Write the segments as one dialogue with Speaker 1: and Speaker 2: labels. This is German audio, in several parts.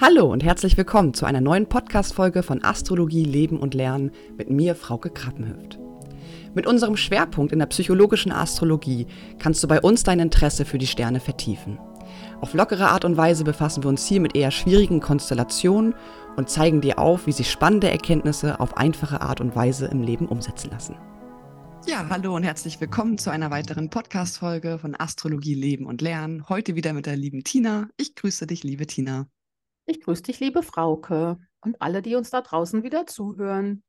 Speaker 1: Hallo und herzlich willkommen zu einer neuen Podcast-Folge von Astrologie, Leben und Lernen mit mir, Frauke Krappenhüft. Mit unserem Schwerpunkt in der psychologischen Astrologie kannst du bei uns dein Interesse für die Sterne vertiefen. Auf lockere Art und Weise befassen wir uns hier mit eher schwierigen Konstellationen und zeigen dir auf, wie sich spannende Erkenntnisse auf einfache Art und Weise im Leben umsetzen lassen. Ja, hallo und herzlich willkommen zu einer weiteren Podcast-Folge von Astrologie, Leben und Lernen. Heute wieder mit der lieben Tina. Ich grüße dich, liebe Tina.
Speaker 2: Ich grüße dich, liebe Frauke und alle, die uns da draußen wieder zuhören.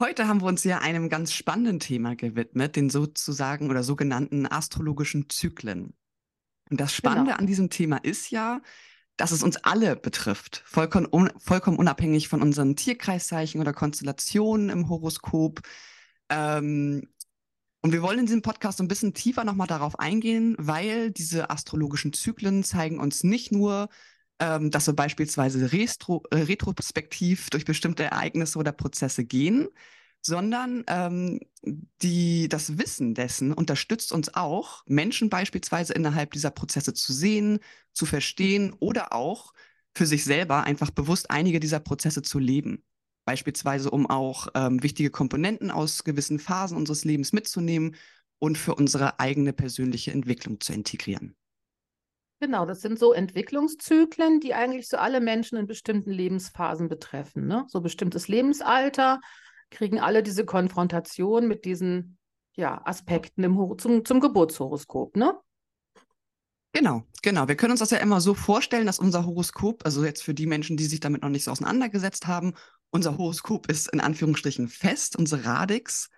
Speaker 1: Heute haben wir uns ja einem ganz spannenden Thema gewidmet, den sozusagen oder sogenannten astrologischen Zyklen. Und das Spannende genau. an diesem Thema ist ja, dass es uns alle betrifft, vollkommen, un vollkommen unabhängig von unseren Tierkreiszeichen oder Konstellationen im Horoskop. Ähm, und wir wollen in diesem Podcast so ein bisschen tiefer nochmal darauf eingehen, weil diese astrologischen Zyklen zeigen uns nicht nur, ähm, dass wir beispielsweise retro, äh, retrospektiv durch bestimmte Ereignisse oder Prozesse gehen, sondern ähm, die, das Wissen dessen unterstützt uns auch, Menschen beispielsweise innerhalb dieser Prozesse zu sehen, zu verstehen oder auch für sich selber einfach bewusst einige dieser Prozesse zu leben beispielsweise um auch ähm, wichtige Komponenten aus gewissen Phasen unseres Lebens mitzunehmen und für unsere eigene persönliche Entwicklung zu integrieren.
Speaker 2: Genau, das sind so Entwicklungszyklen, die eigentlich so alle Menschen in bestimmten Lebensphasen betreffen. Ne? So bestimmtes Lebensalter kriegen alle diese Konfrontation mit diesen ja, Aspekten im, zum, zum Geburtshoroskop. Ne?
Speaker 1: Genau, genau. Wir können uns das ja immer so vorstellen, dass unser Horoskop, also jetzt für die Menschen, die sich damit noch nicht so auseinandergesetzt haben, unser Horoskop ist in Anführungsstrichen fest, unsere Radix.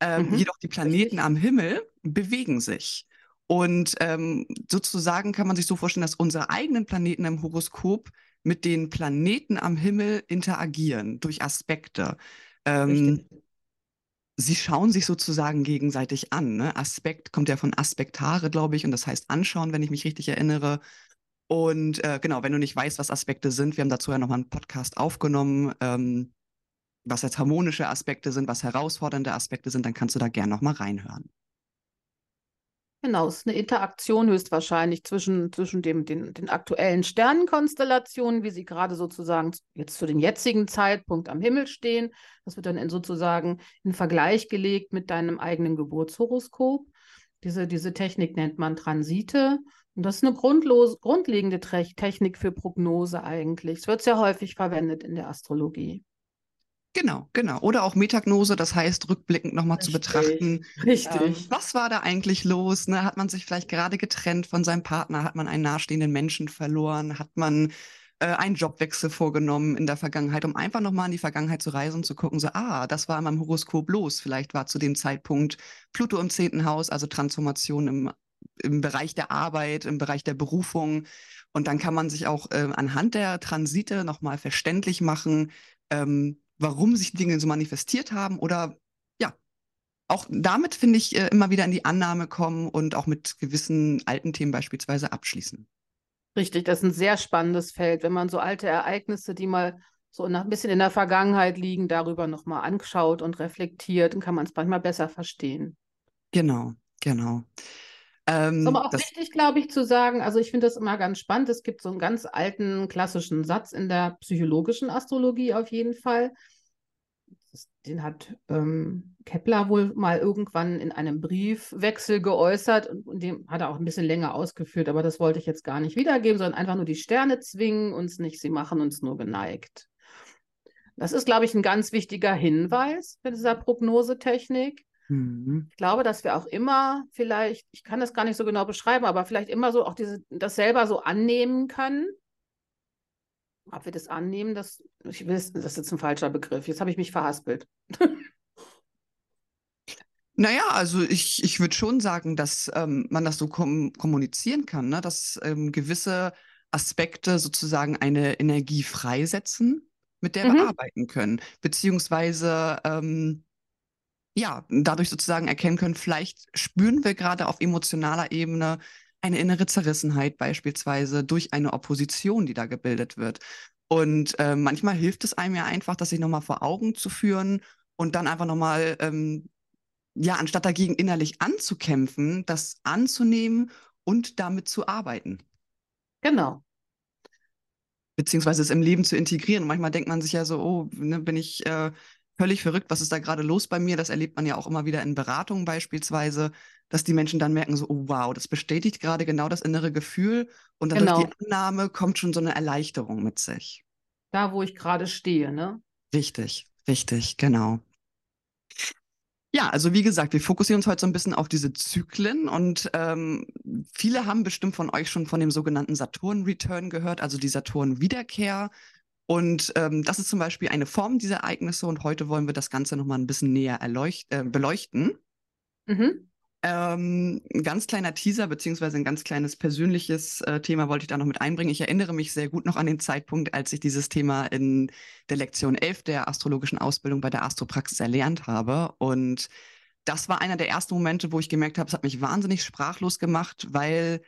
Speaker 1: Ähm, mhm. Jedoch die Planeten am Himmel bewegen sich. Und ähm, sozusagen kann man sich so vorstellen, dass unsere eigenen Planeten im Horoskop mit den Planeten am Himmel interagieren durch Aspekte. Ähm, sie schauen sich sozusagen gegenseitig an. Ne? Aspekt kommt ja von Aspektare, glaube ich, und das heißt anschauen, wenn ich mich richtig erinnere. Und äh, genau, wenn du nicht weißt, was Aspekte sind, wir haben dazu ja nochmal einen Podcast aufgenommen, ähm, was jetzt harmonische Aspekte sind, was herausfordernde Aspekte sind, dann kannst du da gerne nochmal reinhören.
Speaker 2: Genau, es ist eine Interaktion höchstwahrscheinlich zwischen, zwischen dem, den, den aktuellen Sternenkonstellationen, wie sie gerade sozusagen jetzt zu dem jetzigen Zeitpunkt am Himmel stehen. Das wird dann in sozusagen in Vergleich gelegt mit deinem eigenen Geburtshoroskop. Diese, diese Technik nennt man Transite. Und das ist eine grundlegende Technik für Prognose eigentlich. Es wird sehr häufig verwendet in der Astrologie.
Speaker 1: Genau, genau. Oder auch Metagnose, das heißt, rückblickend nochmal zu betrachten.
Speaker 2: Richtig. Ähm,
Speaker 1: was war da eigentlich los? Ne? Hat man sich vielleicht gerade getrennt von seinem Partner? Hat man einen nahestehenden Menschen verloren? Hat man äh, einen Jobwechsel vorgenommen in der Vergangenheit, um einfach nochmal in die Vergangenheit zu reisen und zu gucken, so, ah, das war in meinem Horoskop los. Vielleicht war zu dem Zeitpunkt Pluto im zehnten Haus, also Transformation im im Bereich der Arbeit, im Bereich der Berufung. Und dann kann man sich auch äh, anhand der Transite nochmal verständlich machen, ähm, warum sich Dinge so manifestiert haben oder ja, auch damit finde ich äh, immer wieder in die Annahme kommen und auch mit gewissen alten Themen beispielsweise abschließen.
Speaker 2: Richtig, das ist ein sehr spannendes Feld, wenn man so alte Ereignisse, die mal so ein bisschen in der Vergangenheit liegen, darüber nochmal anschaut und reflektiert, dann kann man es manchmal besser verstehen.
Speaker 1: Genau, genau.
Speaker 2: Ähm, ist aber auch wichtig, glaube ich, zu sagen, also ich finde das immer ganz spannend. Es gibt so einen ganz alten klassischen Satz in der psychologischen Astrologie auf jeden Fall. Den hat ähm, Kepler wohl mal irgendwann in einem Briefwechsel geäußert und, und dem hat er auch ein bisschen länger ausgeführt, aber das wollte ich jetzt gar nicht wiedergeben, sondern einfach nur die Sterne zwingen uns nicht, sie machen uns nur geneigt. Das ist, glaube ich, ein ganz wichtiger Hinweis für dieser Prognosetechnik. Mhm. Ich glaube, dass wir auch immer vielleicht, ich kann das gar nicht so genau beschreiben, aber vielleicht immer so auch diese, das selber so annehmen können. Ob wir das annehmen, das, ich will, das ist jetzt ein falscher Begriff. Jetzt habe ich mich verhaspelt.
Speaker 1: Naja, also ich, ich würde schon sagen, dass ähm, man das so kom kommunizieren kann, ne? dass ähm, gewisse Aspekte sozusagen eine Energie freisetzen, mit der mhm. wir arbeiten können. Beziehungsweise ähm, ja, dadurch sozusagen erkennen können, vielleicht spüren wir gerade auf emotionaler Ebene eine innere Zerrissenheit beispielsweise durch eine Opposition, die da gebildet wird. Und äh, manchmal hilft es einem ja einfach, das sich nochmal vor Augen zu führen und dann einfach nochmal, ähm, ja, anstatt dagegen innerlich anzukämpfen, das anzunehmen und damit zu arbeiten.
Speaker 2: Genau.
Speaker 1: beziehungsweise es im Leben zu integrieren. Und manchmal denkt man sich ja so, oh, ne, bin ich äh, völlig verrückt, was ist da gerade los bei mir? Das erlebt man ja auch immer wieder in Beratungen beispielsweise, dass die Menschen dann merken so, oh wow, das bestätigt gerade genau das innere Gefühl und dann genau. durch die Annahme kommt schon so eine Erleichterung mit sich.
Speaker 2: Da, wo ich gerade stehe, ne?
Speaker 1: Richtig, richtig, genau. Ja, also wie gesagt, wir fokussieren uns heute so ein bisschen auf diese Zyklen und ähm, viele haben bestimmt von euch schon von dem sogenannten Saturn-Return gehört, also die Saturn-Wiederkehr. Und ähm, das ist zum Beispiel eine Form dieser Ereignisse und heute wollen wir das Ganze nochmal ein bisschen näher äh, beleuchten. Mhm. Ähm, ein ganz kleiner Teaser, beziehungsweise ein ganz kleines persönliches äh, Thema wollte ich da noch mit einbringen. Ich erinnere mich sehr gut noch an den Zeitpunkt, als ich dieses Thema in der Lektion 11 der astrologischen Ausbildung bei der Astropraxis erlernt habe. Und das war einer der ersten Momente, wo ich gemerkt habe, es hat mich wahnsinnig sprachlos gemacht, weil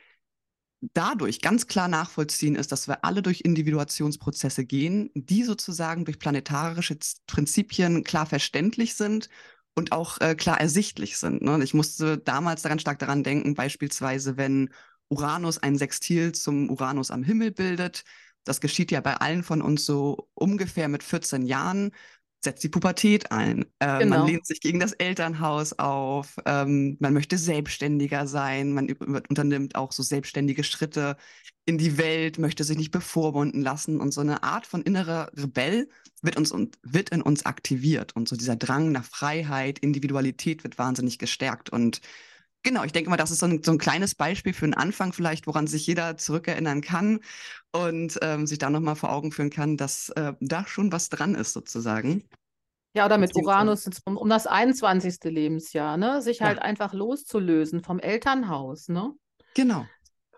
Speaker 1: dadurch ganz klar nachvollziehen ist, dass wir alle durch Individuationsprozesse gehen, die sozusagen durch planetarische Prinzipien klar verständlich sind und auch äh, klar ersichtlich sind. Ne? Ich musste damals daran stark daran denken, beispielsweise, wenn Uranus ein Sextil zum Uranus am Himmel bildet. Das geschieht ja bei allen von uns so ungefähr mit 14 Jahren setzt die Pubertät ein. Äh, genau. Man lehnt sich gegen das Elternhaus auf, ähm, man möchte selbstständiger sein, man unternimmt auch so selbstständige Schritte in die Welt, möchte sich nicht bevormunden lassen und so eine Art von innerer Rebell wird uns und wird in uns aktiviert und so dieser Drang nach Freiheit, Individualität wird wahnsinnig gestärkt und Genau, ich denke mal, das ist so ein, so ein kleines Beispiel für einen Anfang vielleicht, woran sich jeder zurückerinnern kann und ähm, sich da nochmal vor Augen führen kann, dass äh, da schon was dran ist sozusagen.
Speaker 2: Ja, oder mit Uranus um, um, das 21. Lebensjahr, ne? Sich ja. halt einfach loszulösen vom Elternhaus, ne?
Speaker 1: Genau.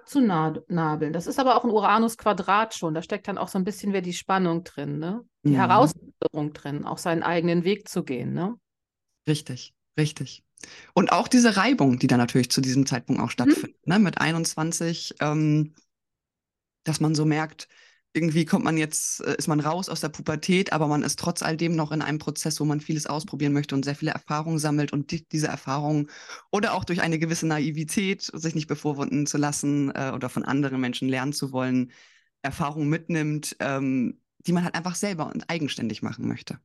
Speaker 2: Zu nabeln. Das ist aber auch ein Uranus-Quadrat schon. Da steckt dann auch so ein bisschen wieder die Spannung drin, ne? Die mhm. Herausforderung drin, auch seinen eigenen Weg zu gehen, ne?
Speaker 1: Richtig, richtig. Und auch diese Reibung, die dann natürlich zu diesem Zeitpunkt auch mhm. stattfindet, mhm. ne, mit 21, ähm, dass man so merkt, irgendwie kommt man jetzt, äh, ist man raus aus der Pubertät, aber man ist trotz all dem noch in einem Prozess, wo man vieles ausprobieren möchte und sehr viele Erfahrungen sammelt und die, diese Erfahrungen oder auch durch eine gewisse Naivität, sich nicht bevorwunden zu lassen äh, oder von anderen Menschen lernen zu wollen, Erfahrungen mitnimmt, ähm, die man halt einfach selber und eigenständig machen möchte.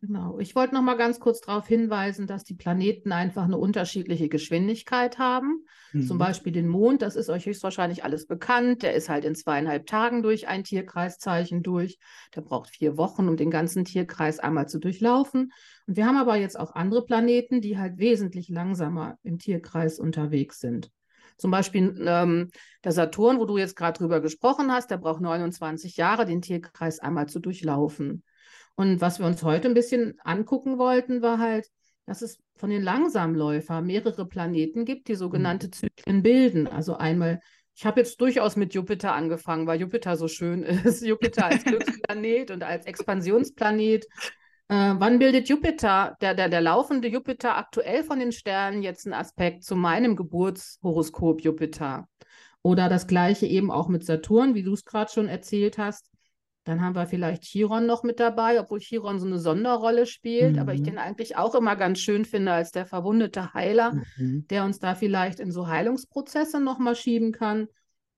Speaker 2: Genau. Ich wollte noch mal ganz kurz darauf hinweisen, dass die Planeten einfach eine unterschiedliche Geschwindigkeit haben. Mhm. Zum Beispiel den Mond, das ist euch höchstwahrscheinlich alles bekannt. Der ist halt in zweieinhalb Tagen durch ein Tierkreiszeichen durch. Der braucht vier Wochen, um den ganzen Tierkreis einmal zu durchlaufen. Und wir haben aber jetzt auch andere Planeten, die halt wesentlich langsamer im Tierkreis unterwegs sind. Zum Beispiel ähm, der Saturn, wo du jetzt gerade drüber gesprochen hast, der braucht 29 Jahre, den Tierkreis einmal zu durchlaufen. Und was wir uns heute ein bisschen angucken wollten, war halt, dass es von den Langsamläufern mehrere Planeten gibt, die sogenannte mhm. Zyklen bilden. Also einmal, ich habe jetzt durchaus mit Jupiter angefangen, weil Jupiter so schön ist. Jupiter als Glücksplanet und als Expansionsplanet. Äh, wann bildet Jupiter, der, der, der laufende Jupiter aktuell von den Sternen jetzt einen Aspekt zu meinem Geburtshoroskop Jupiter? Oder das gleiche eben auch mit Saturn, wie du es gerade schon erzählt hast. Dann haben wir vielleicht Chiron noch mit dabei, obwohl Chiron so eine Sonderrolle spielt, mhm. aber ich mhm. den eigentlich auch immer ganz schön finde als der verwundete Heiler, mhm. der uns da vielleicht in so Heilungsprozesse nochmal schieben kann.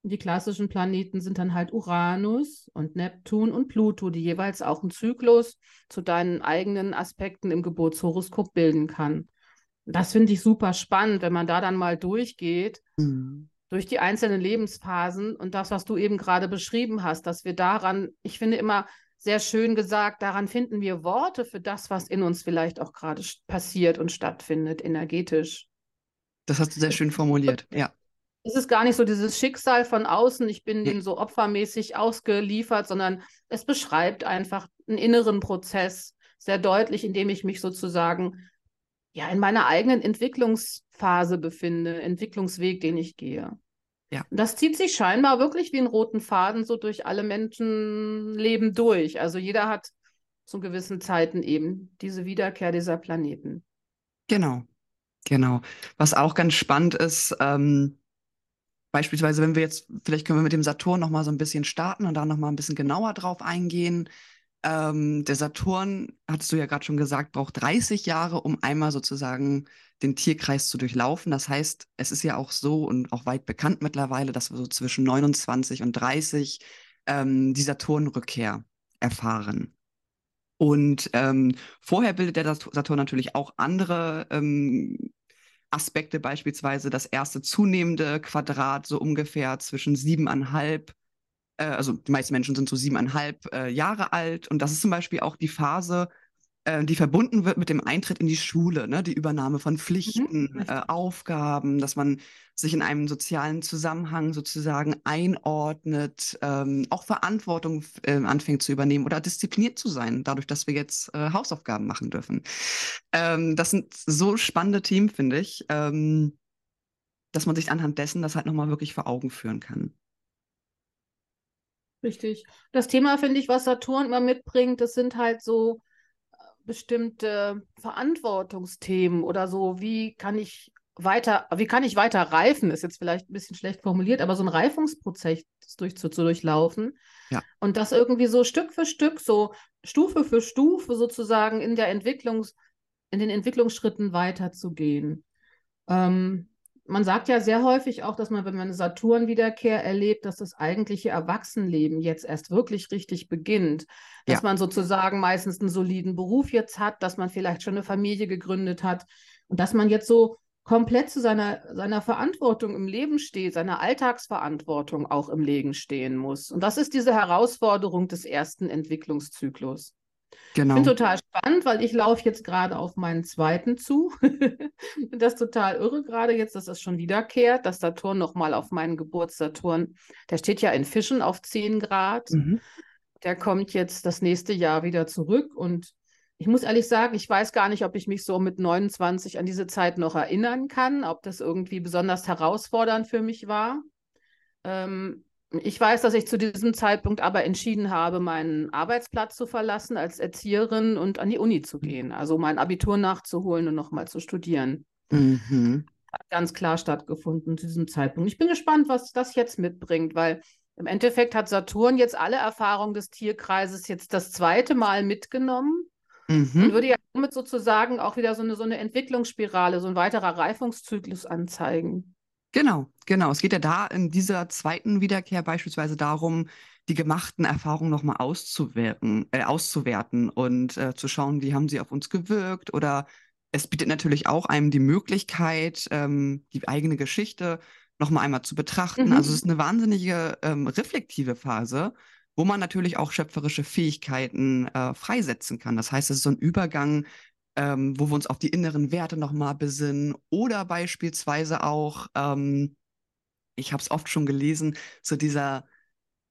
Speaker 2: Die klassischen Planeten sind dann halt Uranus und Neptun und Pluto, die jeweils auch einen Zyklus zu deinen eigenen Aspekten im Geburtshoroskop bilden kann. Das finde ich super spannend, wenn man da dann mal durchgeht. Mhm durch die einzelnen Lebensphasen und das, was du eben gerade beschrieben hast, dass wir daran, ich finde immer sehr schön gesagt, daran finden wir Worte für das, was in uns vielleicht auch gerade passiert und stattfindet, energetisch.
Speaker 1: Das hast du sehr schön formuliert, ja.
Speaker 2: Es ist gar nicht so dieses Schicksal von außen, ich bin dem so opfermäßig ausgeliefert, sondern es beschreibt einfach einen inneren Prozess sehr deutlich, in dem ich mich sozusagen ja in meiner eigenen Entwicklungsphase befinde, Entwicklungsweg, den ich gehe. Ja. Und das zieht sich scheinbar wirklich wie einen roten Faden so durch alle Menschenleben durch. Also jeder hat zu gewissen Zeiten eben diese Wiederkehr dieser Planeten.
Speaker 1: Genau, genau. Was auch ganz spannend ist, ähm, beispielsweise, wenn wir jetzt, vielleicht können wir mit dem Saturn noch mal so ein bisschen starten und da noch mal ein bisschen genauer drauf eingehen. Ähm, der Saturn, hattest du ja gerade schon gesagt, braucht 30 Jahre, um einmal sozusagen den Tierkreis zu durchlaufen. Das heißt, es ist ja auch so und auch weit bekannt mittlerweile, dass wir so zwischen 29 und 30 ähm, die Saturnrückkehr erfahren. Und ähm, vorher bildet der Saturn natürlich auch andere ähm, Aspekte, beispielsweise das erste zunehmende Quadrat, so ungefähr zwischen siebeneinhalb, äh, also die meisten Menschen sind so siebeneinhalb äh, Jahre alt. Und das ist zum Beispiel auch die Phase, äh, die verbunden wird mit dem Eintritt in die Schule, ne? die Übernahme von Pflichten, mhm, äh, Aufgaben, dass man sich in einem sozialen Zusammenhang sozusagen einordnet, ähm, auch Verantwortung äh, anfängt zu übernehmen oder diszipliniert zu sein, dadurch, dass wir jetzt äh, Hausaufgaben machen dürfen. Ähm, das sind so spannende Themen, finde ich, ähm, dass man sich anhand dessen das halt nochmal wirklich vor Augen führen kann.
Speaker 2: Richtig. Das Thema, finde ich, was Saturn immer mitbringt, das sind halt so bestimmte Verantwortungsthemen oder so, wie kann ich weiter, wie kann ich weiter reifen, ist jetzt vielleicht ein bisschen schlecht formuliert, aber so ein Reifungsprozess durch, zu, zu durchlaufen. Ja. Und das irgendwie so Stück für Stück, so Stufe für Stufe sozusagen in der Entwicklungs, in den Entwicklungsschritten weiterzugehen. Ähm, man sagt ja sehr häufig auch, dass man, wenn man eine Saturn-Wiederkehr erlebt, dass das eigentliche Erwachsenenleben jetzt erst wirklich richtig beginnt. Dass ja. man sozusagen meistens einen soliden Beruf jetzt hat, dass man vielleicht schon eine Familie gegründet hat und dass man jetzt so komplett zu seiner, seiner Verantwortung im Leben steht, seiner Alltagsverantwortung auch im Leben stehen muss. Und das ist diese Herausforderung des ersten Entwicklungszyklus. Genau. Ich bin total spannend, weil ich laufe jetzt gerade auf meinen zweiten zu. das ist total irre gerade jetzt, dass das schon wiederkehrt, dass Saturn nochmal auf meinen Geburtssaturn, der steht ja in Fischen auf 10 Grad. Mhm. Der kommt jetzt das nächste Jahr wieder zurück und ich muss ehrlich sagen, ich weiß gar nicht, ob ich mich so mit 29 an diese Zeit noch erinnern kann, ob das irgendwie besonders herausfordernd für mich war. Ähm, ich weiß, dass ich zu diesem Zeitpunkt aber entschieden habe, meinen Arbeitsplatz zu verlassen als Erzieherin und an die Uni zu gehen. Also mein Abitur nachzuholen und nochmal zu studieren. Mhm. Hat ganz klar stattgefunden zu diesem Zeitpunkt. Ich bin gespannt, was das jetzt mitbringt, weil im Endeffekt hat Saturn jetzt alle Erfahrungen des Tierkreises jetzt das zweite Mal mitgenommen. Mhm. Und würde ja somit sozusagen auch wieder so eine, so eine Entwicklungsspirale, so ein weiterer Reifungszyklus anzeigen.
Speaker 1: Genau, genau. Es geht ja da in dieser zweiten Wiederkehr beispielsweise darum, die gemachten Erfahrungen nochmal auszuwerten, äh, auszuwerten und äh, zu schauen, wie haben sie auf uns gewirkt. Oder es bietet natürlich auch einem die Möglichkeit, ähm, die eigene Geschichte nochmal einmal zu betrachten. Mhm. Also es ist eine wahnsinnige ähm, reflektive Phase, wo man natürlich auch schöpferische Fähigkeiten äh, freisetzen kann. Das heißt, es ist so ein Übergang ähm, wo wir uns auf die inneren Werte nochmal besinnen oder beispielsweise auch, ähm, ich habe es oft schon gelesen, so dieser,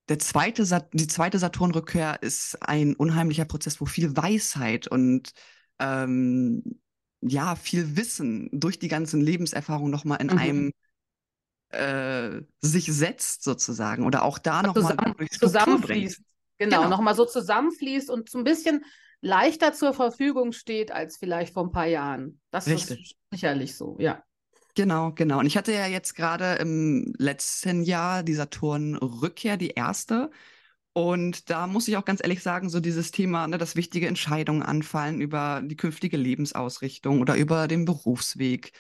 Speaker 1: der zweite, die zweite Saturnrückkehr ist ein unheimlicher Prozess, wo viel Weisheit und ähm, ja, viel Wissen durch die ganzen Lebenserfahrungen nochmal in mhm. einem äh, sich setzt sozusagen oder auch da nochmal
Speaker 2: zusammenfließt. Genau, genau. nochmal so zusammenfließt und so ein bisschen leichter zur Verfügung steht als vielleicht vor ein paar Jahren. Das Richtig. ist sicherlich so, ja.
Speaker 1: Genau, genau. Und ich hatte ja jetzt gerade im letzten Jahr die Saturn-Rückkehr, die erste. Und da muss ich auch ganz ehrlich sagen, so dieses Thema, ne, dass wichtige Entscheidungen anfallen über die künftige Lebensausrichtung oder über den Berufsweg,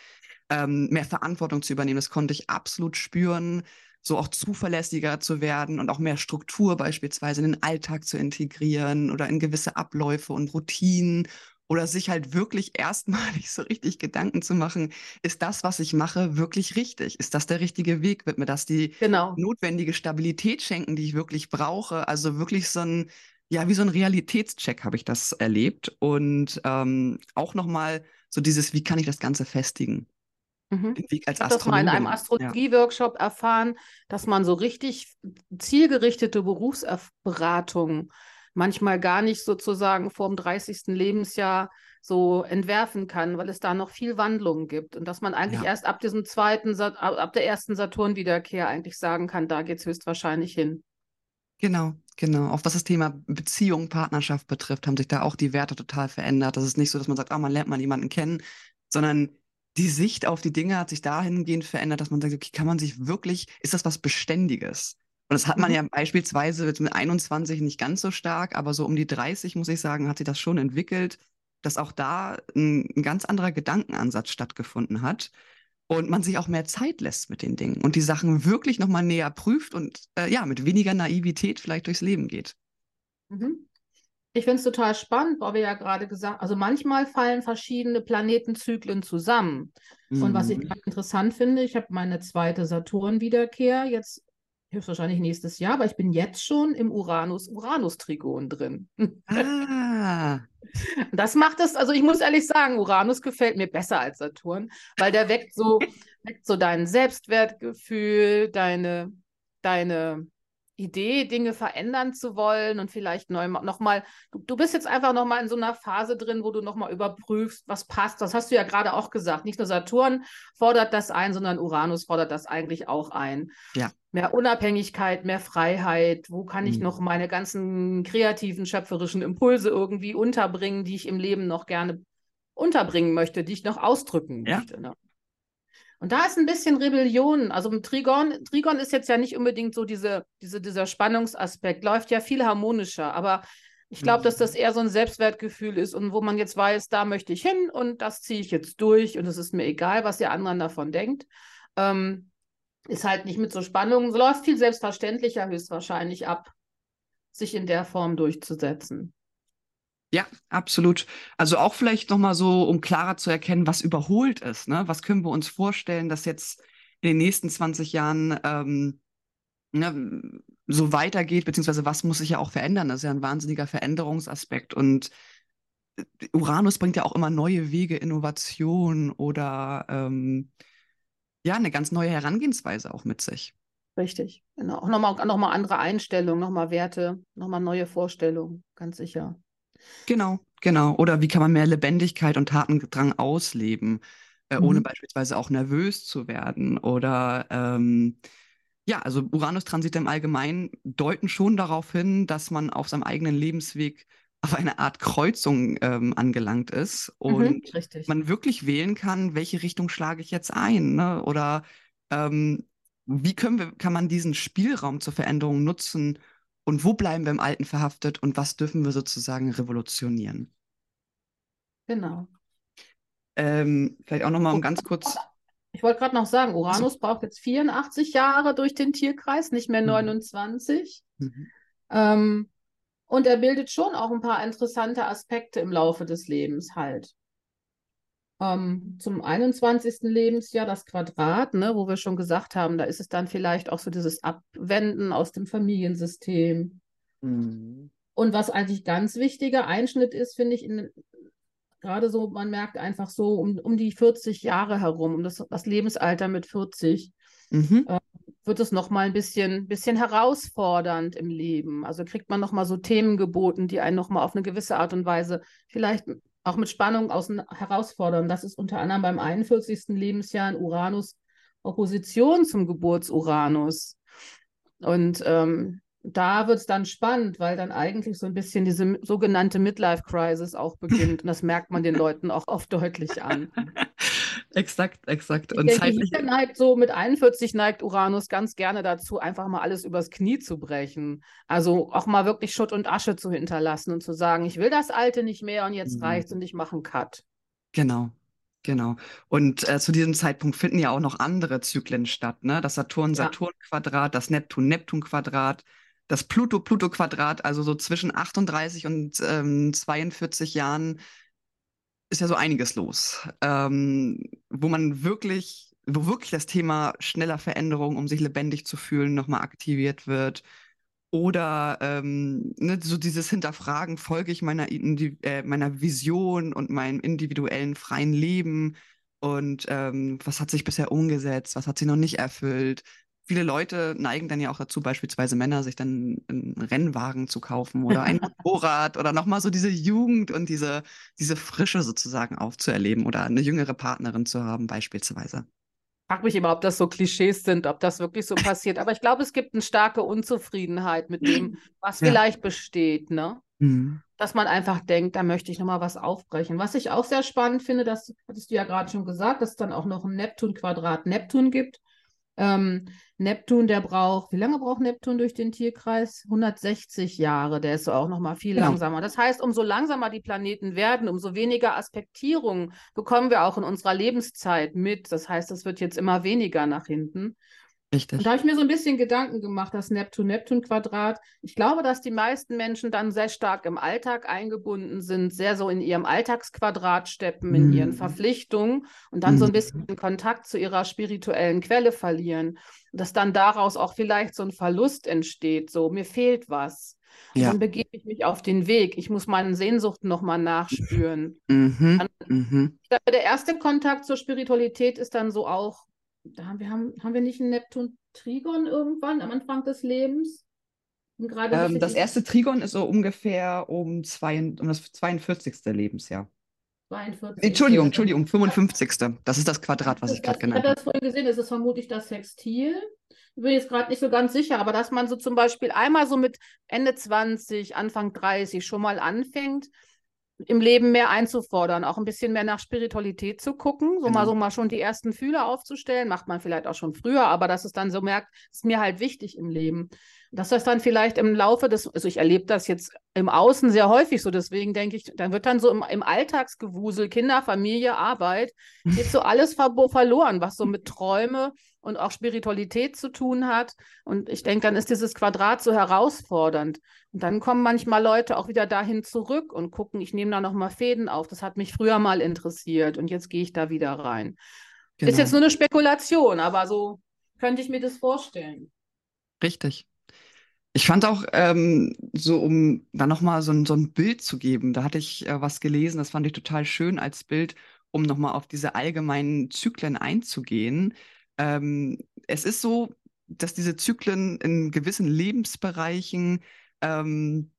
Speaker 1: ähm, mehr Verantwortung zu übernehmen, das konnte ich absolut spüren so auch zuverlässiger zu werden und auch mehr Struktur beispielsweise in den Alltag zu integrieren oder in gewisse Abläufe und Routinen oder sich halt wirklich erstmalig so richtig Gedanken zu machen, ist das, was ich mache, wirklich richtig? Ist das der richtige Weg? Wird mir das die genau. notwendige Stabilität schenken, die ich wirklich brauche? Also wirklich so ein, ja, wie so ein Realitätscheck habe ich das erlebt und ähm, auch nochmal so dieses, wie kann ich das Ganze festigen?
Speaker 2: Mhm. Ich habe das mal in einem Astrologie-Workshop ja. erfahren, dass man so richtig zielgerichtete Berufsberatung manchmal gar nicht sozusagen vor dem 30. Lebensjahr so entwerfen kann, weil es da noch viel Wandlung gibt und dass man eigentlich ja. erst ab diesem zweiten, ab der ersten Saturn-Wiederkehr eigentlich sagen kann, da geht es höchstwahrscheinlich hin.
Speaker 1: Genau, genau. Auch was das Thema Beziehung, Partnerschaft betrifft, haben sich da auch die Werte total verändert. Das ist nicht so, dass man sagt, ah, man lernt mal jemanden kennen, sondern die Sicht auf die Dinge hat sich dahingehend verändert, dass man sagt, okay, kann man sich wirklich, ist das was Beständiges? Und das hat man mhm. ja beispielsweise mit 21 nicht ganz so stark, aber so um die 30, muss ich sagen, hat sich das schon entwickelt, dass auch da ein, ein ganz anderer Gedankenansatz stattgefunden hat. und man sich auch mehr Zeit lässt mit den Dingen und die Sachen wirklich nochmal näher prüft und äh, ja, mit weniger Naivität vielleicht durchs Leben geht.
Speaker 2: Mhm. Ich finde es total spannend, weil wir ja gerade gesagt also manchmal fallen verschiedene Planetenzyklen zusammen. Mhm. Und was ich mhm. interessant finde, ich habe meine zweite Saturn-Wiederkehr jetzt höchstwahrscheinlich nächstes Jahr, aber ich bin jetzt schon im Uranus-Uranus-Trigon drin. Ah. Das macht es, also ich muss ehrlich sagen, Uranus gefällt mir besser als Saturn, weil der weckt so, weckt so dein Selbstwertgefühl, deine, deine Idee, Dinge verändern zu wollen und vielleicht neu nochmal, du, du bist jetzt einfach nochmal in so einer Phase drin, wo du nochmal überprüfst, was passt. Das hast du ja gerade auch gesagt. Nicht nur Saturn fordert das ein, sondern Uranus fordert das eigentlich auch ein. Ja. Mehr Unabhängigkeit, mehr Freiheit. Wo kann ich mhm. noch meine ganzen kreativen, schöpferischen Impulse irgendwie unterbringen, die ich im Leben noch gerne unterbringen möchte, die ich noch ausdrücken ja. möchte. Ne? Und da ist ein bisschen Rebellion. Also im Trigon, Trigon ist jetzt ja nicht unbedingt so diese, diese, dieser Spannungsaspekt, läuft ja viel harmonischer. Aber ich glaube, dass das eher so ein Selbstwertgefühl ist und wo man jetzt weiß, da möchte ich hin und das ziehe ich jetzt durch und es ist mir egal, was der anderen davon denkt. Ähm, ist halt nicht mit so Spannungen, läuft viel selbstverständlicher höchstwahrscheinlich ab, sich in der Form durchzusetzen.
Speaker 1: Ja, absolut. Also auch vielleicht nochmal so, um klarer zu erkennen, was überholt ist. Ne? Was können wir uns vorstellen, dass jetzt in den nächsten 20 Jahren ähm, ne, so weitergeht, beziehungsweise was muss sich ja auch verändern? Das ist ja ein wahnsinniger Veränderungsaspekt. Und äh, Uranus bringt ja auch immer neue Wege, Innovation oder ähm, ja, eine ganz neue Herangehensweise auch mit sich.
Speaker 2: Richtig, genau. Auch nochmal noch mal andere Einstellungen, nochmal Werte, nochmal neue Vorstellungen, ganz sicher.
Speaker 1: Genau, genau. Oder wie kann man mehr Lebendigkeit und Tatendrang ausleben, äh, mhm. ohne beispielsweise auch nervös zu werden? Oder ähm, ja, also Uranus-Transite im Allgemeinen deuten schon darauf hin, dass man auf seinem eigenen Lebensweg auf eine Art Kreuzung ähm, angelangt ist mhm, und mhm, man wirklich wählen kann, welche Richtung schlage ich jetzt ein, ne? Oder ähm, wie können wir, kann man diesen Spielraum zur Veränderung nutzen, und wo bleiben wir im Alten verhaftet und was dürfen wir sozusagen revolutionieren?
Speaker 2: Genau.
Speaker 1: Ähm, vielleicht auch nochmal um ganz kurz.
Speaker 2: Ich wollte gerade noch sagen, Uranus so. braucht jetzt 84 Jahre durch den Tierkreis, nicht mehr 29. Mhm. mhm. Ähm, und er bildet schon auch ein paar interessante Aspekte im Laufe des Lebens halt ähm, zum 21. Lebensjahr das Quadrat, ne, wo wir schon gesagt haben, da ist es dann vielleicht auch so dieses Abwenden aus dem Familiensystem. Mhm. Und was eigentlich ganz wichtiger Einschnitt ist, finde ich, in, gerade so, man merkt einfach so um, um die 40 Jahre herum, um das, das Lebensalter mit 40, mhm. äh, wird es nochmal ein bisschen, bisschen herausfordernd im Leben. Also kriegt man nochmal so Themen geboten, die einen nochmal auf eine gewisse Art und Weise vielleicht auch mit Spannung außen herausfordern. Das ist unter anderem beim 41. Lebensjahr in Uranus Opposition zum Geburtsuranus. Und ähm, da wird es dann spannend, weil dann eigentlich so ein bisschen diese sogenannte Midlife-Crisis auch beginnt. Und das merkt man den Leuten auch oft deutlich an.
Speaker 1: exakt, exakt.
Speaker 2: Und denke, zeitlich... neigt so mit 41 neigt Uranus ganz gerne dazu, einfach mal alles übers Knie zu brechen. Also auch mal wirklich Schutt und Asche zu hinterlassen und zu sagen, ich will das Alte nicht mehr und jetzt mhm. reicht's und ich mache einen Cut.
Speaker 1: Genau. Genau. Und äh, zu diesem Zeitpunkt finden ja auch noch andere Zyklen statt, ne? Das Saturn-Saturn-Quadrat, das Neptun-Neptun-Quadrat, das Pluto-Pluto-Quadrat, also so zwischen 38 und ähm, 42 Jahren ist ja so einiges los, ähm, wo man wirklich, wo wirklich das Thema schneller Veränderung, um sich lebendig zu fühlen, nochmal aktiviert wird. Oder ähm, ne, so dieses Hinterfragen, folge ich meiner, äh, meiner Vision und meinem individuellen freien Leben? Und ähm, was hat sich bisher umgesetzt, was hat sie noch nicht erfüllt, viele Leute neigen dann ja auch dazu, beispielsweise Männer, sich dann einen Rennwagen zu kaufen oder ein Motorrad oder nochmal so diese Jugend und diese, diese Frische sozusagen aufzuerleben oder eine jüngere Partnerin zu haben, beispielsweise.
Speaker 2: Ich frage mich immer, ob das so Klischees sind, ob das wirklich so passiert. Aber ich glaube, es gibt eine starke Unzufriedenheit mit dem, was ja. vielleicht besteht, ne? Mhm. Dass man einfach denkt, da möchte ich nochmal was aufbrechen. Was ich auch sehr spannend finde, das hattest du ja gerade schon gesagt, dass es dann auch noch ein Neptun-Quadrat Neptun gibt Ähm, Neptun, der braucht, wie lange braucht Neptun durch den Tierkreis? 160 Jahre, der ist auch noch mal viel genau. langsamer. Das heißt, umso langsamer die Planeten werden, umso weniger Aspektierung bekommen wir auch in unserer Lebenszeit mit. Das heißt, es wird jetzt immer weniger nach hinten. Richtig. Und da habe ich mir so ein bisschen Gedanken gemacht, das Neptun-Neptun-Quadrat. Ich glaube, dass die meisten Menschen dann sehr stark im Alltag eingebunden sind, sehr so in ihrem Alltagsquadrat steppen, in ihren mhm. Verpflichtungen und dann mm. so ein mhm. bisschen Kontakt zu ihrer spirituellen Quelle verlieren. Und dass dann daraus auch vielleicht so ein Verlust entsteht, so mir fehlt was. Ja. dann begebe ich mich auf den Weg. Ich muss meinen Sehnsuchten nochmal nachspüren. Mhm. Dann, mhm. Ich glaube, der erste Kontakt zur Spiritualität ist dann so auch da haben wir, haben, haben wir nicht einen Neptun-Trigon irgendwann am Anfang des Lebens?
Speaker 1: Ähm, das erste Trigon ist so ungefähr um, zwei, um das 42. Lebensjahr. 42. Entschuldigung, Entschuldigung, 55. Das ist das Quadrat, was ich gerade genannt habe.
Speaker 2: Ich habe das vorhin gesehen, das ist vermutlich das Sextil. Ich bin jetzt gerade nicht so ganz sicher, aber dass man so zum Beispiel einmal so mit Ende 20, Anfang 30 schon mal anfängt, im Leben mehr einzufordern, auch ein bisschen mehr nach Spiritualität zu gucken, so genau. mal so mal schon die ersten Fühler aufzustellen, macht man vielleicht auch schon früher, aber dass es dann so merkt, ist mir halt wichtig im Leben. Dass das dann vielleicht im Laufe des, also ich erlebe das jetzt im Außen sehr häufig so, deswegen denke ich, dann wird dann so im, im Alltagsgewusel, Kinder, Familie, Arbeit, geht so alles ver verloren, was so mit Träume und auch Spiritualität zu tun hat. Und ich denke, dann ist dieses Quadrat so herausfordernd. Und dann kommen manchmal Leute auch wieder dahin zurück und gucken, ich nehme da nochmal Fäden auf. Das hat mich früher mal interessiert und jetzt gehe ich da wieder rein. Genau. Ist jetzt nur eine Spekulation, aber so könnte ich mir das vorstellen.
Speaker 1: Richtig. Ich fand auch, ähm, so um da nochmal so, ein, so ein Bild zu geben, da hatte ich äh, was gelesen, das fand ich total schön als Bild, um nochmal auf diese allgemeinen Zyklen einzugehen. Ähm, es ist so, dass diese Zyklen in gewissen Lebensbereichen ähm,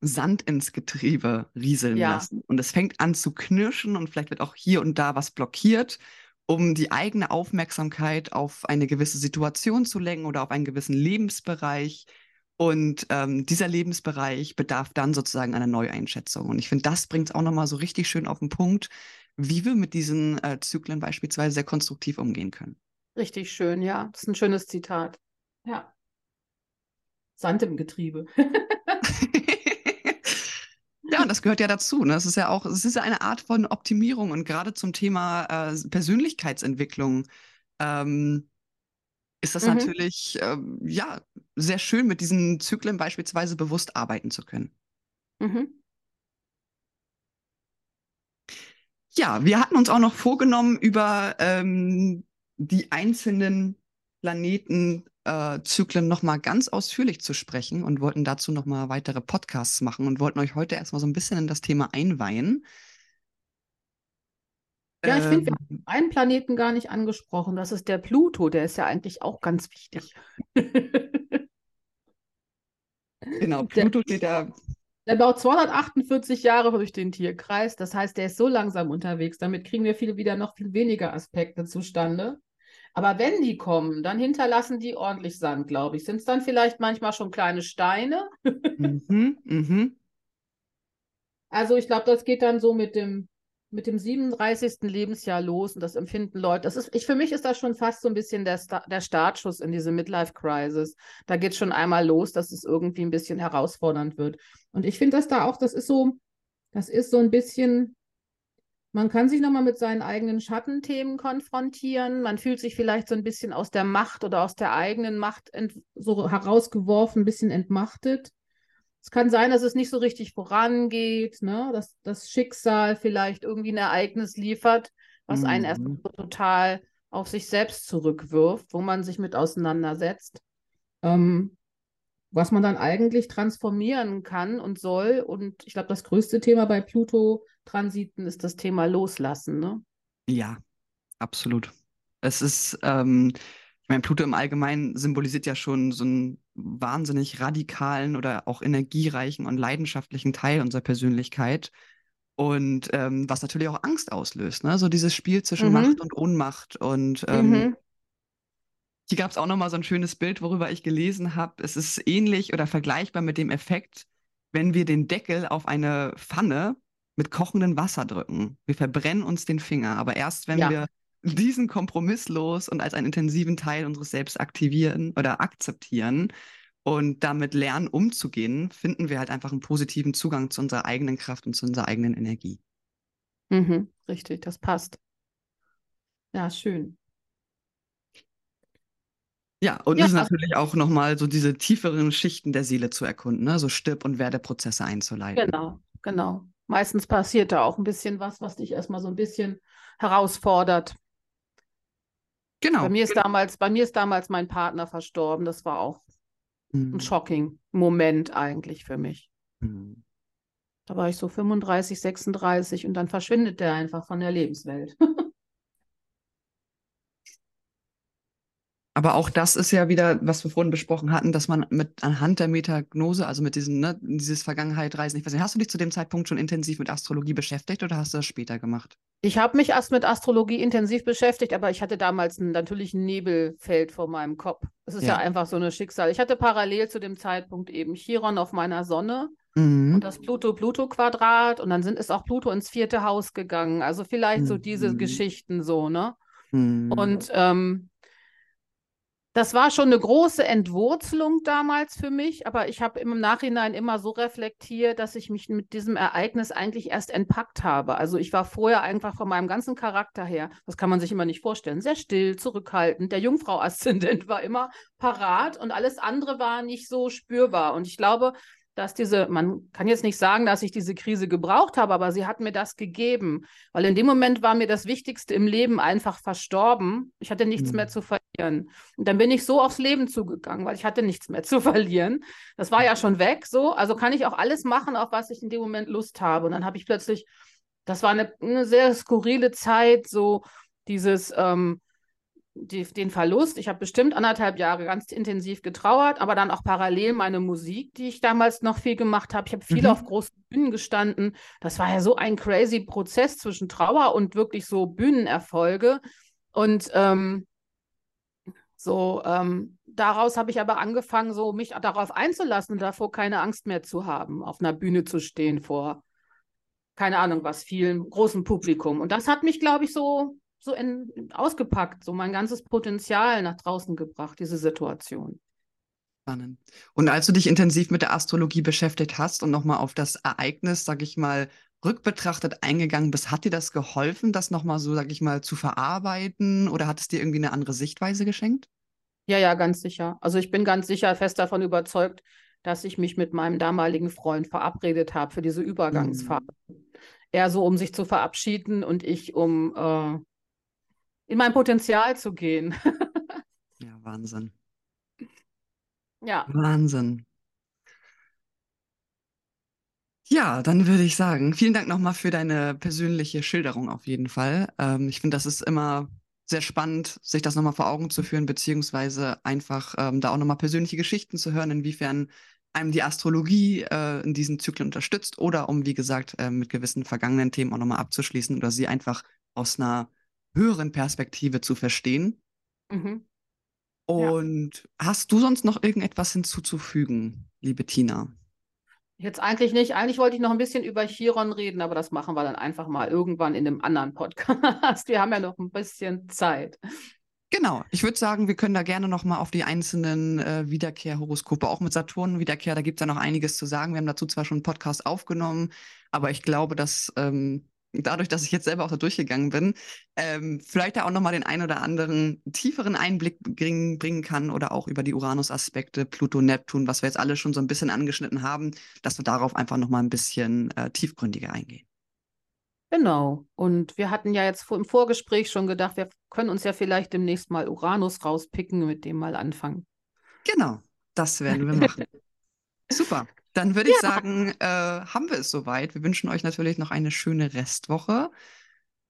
Speaker 1: Sand ins Getriebe rieseln ja. lassen. Und es fängt an zu knirschen und vielleicht wird auch hier und da was blockiert, um die eigene Aufmerksamkeit auf eine gewisse Situation zu lenken oder auf einen gewissen Lebensbereich. Und ähm, dieser Lebensbereich bedarf dann sozusagen einer Neueinschätzung. Und ich finde, das bringt es auch nochmal so richtig schön auf den Punkt, wie wir mit diesen äh, Zyklen beispielsweise sehr konstruktiv umgehen können.
Speaker 2: Richtig schön, ja. Das ist ein schönes Zitat. Ja. Sand im Getriebe.
Speaker 1: ja, und das gehört ja dazu. Ne? Das ist ja auch, es ist ja eine Art von Optimierung und gerade zum Thema äh, Persönlichkeitsentwicklung ähm, ist das mhm. natürlich ähm, ja sehr schön, mit diesen Zyklen beispielsweise bewusst arbeiten zu können. Mhm. Ja, wir hatten uns auch noch vorgenommen, über ähm, die einzelnen Planetenzyklen äh, nochmal ganz ausführlich zu sprechen und wollten dazu nochmal weitere Podcasts machen und wollten euch heute erstmal so ein bisschen in das Thema einweihen.
Speaker 2: Ja, ich finde, wir haben ähm. einen Planeten gar nicht angesprochen. Das ist der Pluto. Der ist ja eigentlich auch ganz wichtig.
Speaker 1: genau, Pluto steht da.
Speaker 2: Der baut 248 Jahre durch den Tierkreis. Das heißt, der ist so langsam unterwegs. Damit kriegen wir viel wieder noch viel weniger Aspekte zustande. Aber wenn die kommen, dann hinterlassen die ordentlich Sand, glaube ich. Sind es dann vielleicht manchmal schon kleine Steine? mhm, mhm. Also ich glaube, das geht dann so mit dem, mit dem 37. Lebensjahr los und das empfinden Leute. Das ist, ich, für mich ist das schon fast so ein bisschen der, Sta der Startschuss in diese Midlife-Crisis. Da geht es schon einmal los, dass es irgendwie ein bisschen herausfordernd wird. Und ich finde das da auch, das ist so, das ist so ein bisschen man kann sich nochmal mit seinen eigenen Schattenthemen konfrontieren. Man fühlt sich vielleicht so ein bisschen aus der Macht oder aus der eigenen Macht so herausgeworfen, ein bisschen entmachtet. Es kann sein, dass es nicht so richtig vorangeht, ne? dass das Schicksal vielleicht irgendwie ein Ereignis liefert, was mhm. einen erst total auf sich selbst zurückwirft, wo man sich mit auseinandersetzt. Ähm, was man dann eigentlich transformieren kann und soll. Und ich glaube, das größte Thema bei Pluto-Transiten ist das Thema Loslassen. Ne?
Speaker 1: Ja, absolut. Es ist, ähm, ich meine, Pluto im Allgemeinen symbolisiert ja schon so einen wahnsinnig radikalen oder auch energiereichen und leidenschaftlichen Teil unserer Persönlichkeit. Und ähm, was natürlich auch Angst auslöst, ne? So dieses Spiel zwischen mhm. Macht und Ohnmacht. Und ähm, mhm. Hier gab es auch nochmal so ein schönes Bild, worüber ich gelesen habe. Es ist ähnlich oder vergleichbar mit dem Effekt, wenn wir den Deckel auf eine Pfanne mit kochendem Wasser drücken. Wir verbrennen uns den Finger, aber erst wenn ja. wir diesen kompromisslos und als einen intensiven Teil unseres Selbst aktivieren oder akzeptieren und damit lernen, umzugehen, finden wir halt einfach einen positiven Zugang zu unserer eigenen Kraft und zu unserer eigenen Energie.
Speaker 2: Mhm, richtig, das passt. Ja, schön.
Speaker 1: Ja, und ja, es ist natürlich auch nochmal so diese tieferen Schichten der Seele zu erkunden, ne? so Stirb- und Werdeprozesse einzuleiten.
Speaker 2: Genau, genau. Meistens passiert da auch ein bisschen was, was dich erstmal so ein bisschen herausfordert. Genau. Bei mir ist damals, bei mir ist damals mein Partner verstorben. Das war auch mhm. ein shocking Moment eigentlich für mich. Mhm. Da war ich so 35, 36 und dann verschwindet der einfach von der Lebenswelt.
Speaker 1: Aber auch das ist ja wieder, was wir vorhin besprochen hatten, dass man mit anhand der Metagnose, also mit diesem, ne, dieses Vergangenheitreisen, ich weiß nicht, hast du dich zu dem Zeitpunkt schon intensiv mit Astrologie beschäftigt oder hast du das später gemacht?
Speaker 2: Ich habe mich erst mit Astrologie intensiv beschäftigt, aber ich hatte damals ein, natürlich ein Nebelfeld vor meinem Kopf. Es ist ja. ja einfach so eine Schicksal. Ich hatte parallel zu dem Zeitpunkt eben Chiron auf meiner Sonne mhm. und das Pluto-Pluto-Quadrat und dann sind es auch Pluto ins vierte Haus gegangen. Also vielleicht so diese mhm. Geschichten so, ne? Mhm. Und ähm, das war schon eine große Entwurzelung damals für mich, aber ich habe im Nachhinein immer so reflektiert, dass ich mich mit diesem Ereignis eigentlich erst entpackt habe. Also ich war vorher einfach von meinem ganzen Charakter her, das kann man sich immer nicht vorstellen, sehr still, zurückhaltend. Der Jungfrau-Aszendent war immer parat und alles andere war nicht so spürbar. Und ich glaube, dass diese, man kann jetzt nicht sagen, dass ich diese Krise gebraucht habe, aber sie hat mir das gegeben, weil in dem Moment war mir das Wichtigste im Leben einfach verstorben. Ich hatte nichts mhm. mehr zu verlieren. Und dann bin ich so aufs Leben zugegangen, weil ich hatte nichts mehr zu verlieren. Das war ja schon weg, so. Also kann ich auch alles machen, auf was ich in dem Moment Lust habe. Und dann habe ich plötzlich, das war eine, eine sehr skurrile Zeit, so dieses, ähm, die, den Verlust. Ich habe bestimmt anderthalb Jahre ganz intensiv getrauert, aber dann auch parallel meine Musik, die ich damals noch viel gemacht habe. Ich habe viel mhm. auf großen Bühnen gestanden. Das war ja so ein crazy Prozess zwischen Trauer und wirklich so Bühnenerfolge. Und ähm, so ähm, daraus habe ich aber angefangen, so mich darauf einzulassen und davor keine Angst mehr zu haben, auf einer Bühne zu stehen vor keine Ahnung was, vielen großen Publikum. Und das hat mich, glaube ich, so so in, ausgepackt, so mein ganzes Potenzial nach draußen gebracht, diese Situation.
Speaker 1: Spannend. Und als du dich intensiv mit der Astrologie beschäftigt hast und nochmal auf das Ereignis, sag ich mal, rückbetrachtet eingegangen bist, hat dir das geholfen, das nochmal so, sag ich mal, zu verarbeiten oder hat es dir irgendwie eine andere Sichtweise geschenkt?
Speaker 2: Ja, ja, ganz sicher. Also ich bin ganz sicher fest davon überzeugt, dass ich mich mit meinem damaligen Freund verabredet habe für diese Übergangsphase. Mhm. Er so, um sich zu verabschieden und ich, um äh, in mein Potenzial zu gehen.
Speaker 1: ja, Wahnsinn.
Speaker 2: Ja.
Speaker 1: Wahnsinn. Ja, dann würde ich sagen, vielen Dank nochmal für deine persönliche Schilderung auf jeden Fall. Ähm, ich finde, das ist immer sehr spannend, sich das nochmal vor Augen zu führen, beziehungsweise einfach ähm, da auch nochmal persönliche Geschichten zu hören, inwiefern einem die Astrologie äh, in diesen Zyklen unterstützt oder um, wie gesagt, äh, mit gewissen vergangenen Themen auch nochmal abzuschließen oder sie einfach aus einer höheren Perspektive zu verstehen. Mhm. Und ja. hast du sonst noch irgendetwas hinzuzufügen, liebe Tina?
Speaker 2: Jetzt eigentlich nicht. Eigentlich wollte ich noch ein bisschen über Chiron reden, aber das machen wir dann einfach mal irgendwann in einem anderen Podcast. Wir haben ja noch ein bisschen Zeit.
Speaker 1: Genau, ich würde sagen, wir können da gerne noch mal auf die einzelnen äh, Wiederkehrhoroskope, auch mit Saturn-Wiederkehr, da gibt es ja noch einiges zu sagen. Wir haben dazu zwar schon einen Podcast aufgenommen, aber ich glaube, dass ähm, dadurch, dass ich jetzt selber auch da durchgegangen bin, ähm, vielleicht da auch nochmal den einen oder anderen tieferen Einblick bringen, bringen kann oder auch über die Uranus-Aspekte, Pluto, Neptun, was wir jetzt alle schon so ein bisschen angeschnitten haben, dass wir darauf einfach nochmal ein bisschen äh, tiefgründiger eingehen.
Speaker 2: Genau. Und wir hatten ja jetzt im Vorgespräch schon gedacht, wir können uns ja vielleicht demnächst mal Uranus rauspicken und mit dem mal anfangen.
Speaker 1: Genau, das werden wir machen. Super. Dann würde ich sagen, äh, haben wir es soweit. Wir wünschen euch natürlich noch eine schöne Restwoche.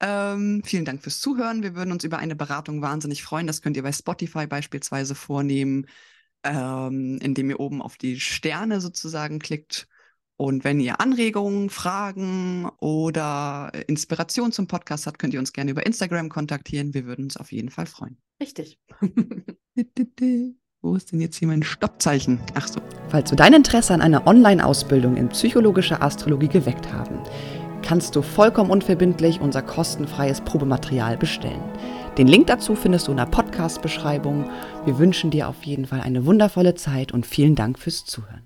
Speaker 1: Ähm, vielen Dank fürs Zuhören. Wir würden uns über eine Beratung wahnsinnig freuen. Das könnt ihr bei Spotify beispielsweise vornehmen, ähm, indem ihr oben auf die Sterne sozusagen klickt. Und wenn ihr Anregungen, Fragen oder Inspiration zum Podcast habt, könnt ihr uns gerne über Instagram kontaktieren. Wir würden uns auf jeden Fall freuen.
Speaker 2: Richtig.
Speaker 1: Wo ist denn jetzt hier mein Stoppzeichen? Ach so.
Speaker 3: Falls du dein Interesse an einer Online-Ausbildung in psychologischer Astrologie geweckt haben, kannst du vollkommen unverbindlich unser kostenfreies Probematerial bestellen.
Speaker 1: Den Link dazu findest du in der Podcast-Beschreibung. Wir wünschen dir auf jeden Fall eine wundervolle Zeit und vielen Dank fürs Zuhören.